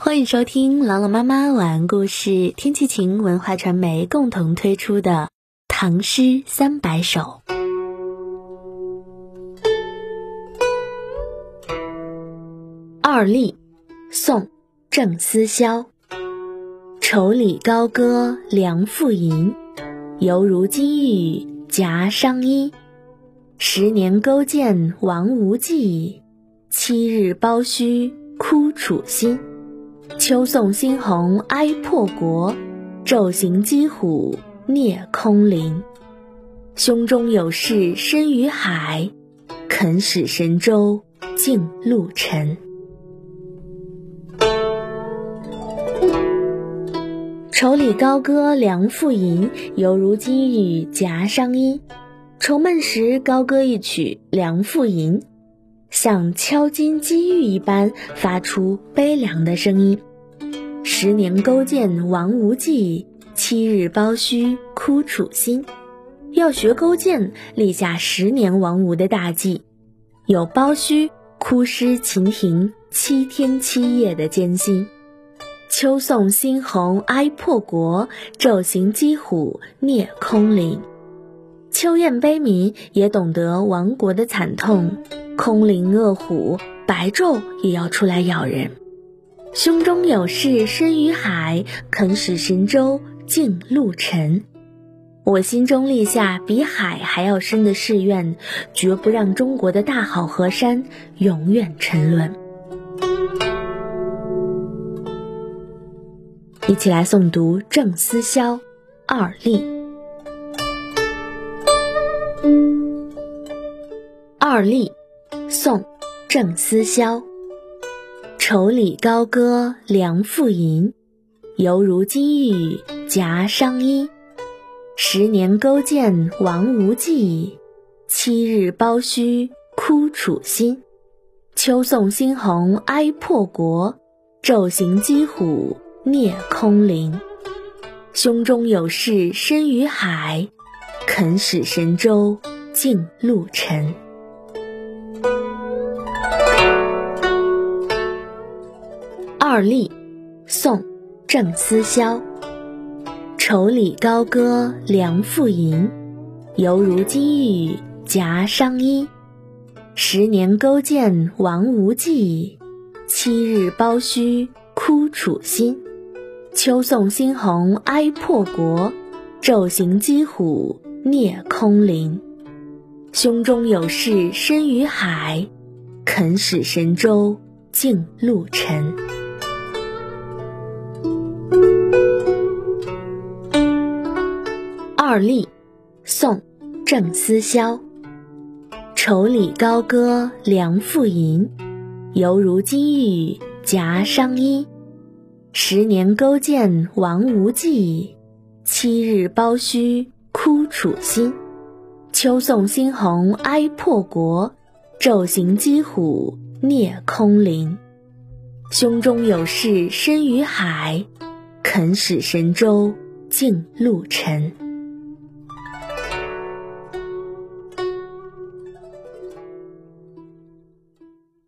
欢迎收听朗朗妈妈晚安故事，天气晴文化传媒共同推出的《唐诗三百首》。二吏，宋·郑思肖。愁里高歌良妇吟，犹如金玉夹裳衣。十年勾践王无忌，七日胞须哭楚心。秋送新鸿哀破国，昼行击虎孽空林。胸中有事深于海，肯使神州尽陆沉。愁里高歌良妇吟，犹如金玉夹裳衣。愁闷时高歌一曲《良妇吟》，像敲金击玉一般，发出悲凉的声音。十年勾践亡无忌，七日胞须哭楚心。要学勾践立下十年亡吴的大计，有胞须哭失秦庭七天七夜的艰辛。秋送新红哀破国，昼行击虎灭空林。秋雁悲鸣，也懂得亡国的惨痛。空灵恶虎，白昼也要出来咬人。胸中有事深于海，肯使神州尽陆沉。我心中立下比海还要深的誓愿，绝不让中国的大好河山永远沉沦。一起来诵读《郑思肖·二吏》。二吏，宋·郑思肖。愁里高歌良妇吟，犹如金玉夹裳衣。十年勾践王无忌，七日胞须哭楚心。秋送新鸿哀破国，昼行击虎灭空林。胸中有事深于海，肯使神州尽陆沉。二吏，宋·郑思肖。愁里高歌良妇吟，犹如金玉夹裳衣。十年勾践王无忌，七日胞须哭楚心。秋送新鸿哀破国，昼行击虎孽空林。胸中有事深于海，肯使神州尽陆沉。二吏，宋·郑思肖。愁里高歌良妇吟，犹如金玉夹裳衣。十年勾践王无忌，七日胞须哭楚心。秋送新鸿哀破国，昼行击虎孽空林。胸中有事深于海，肯使神州尽陆沉。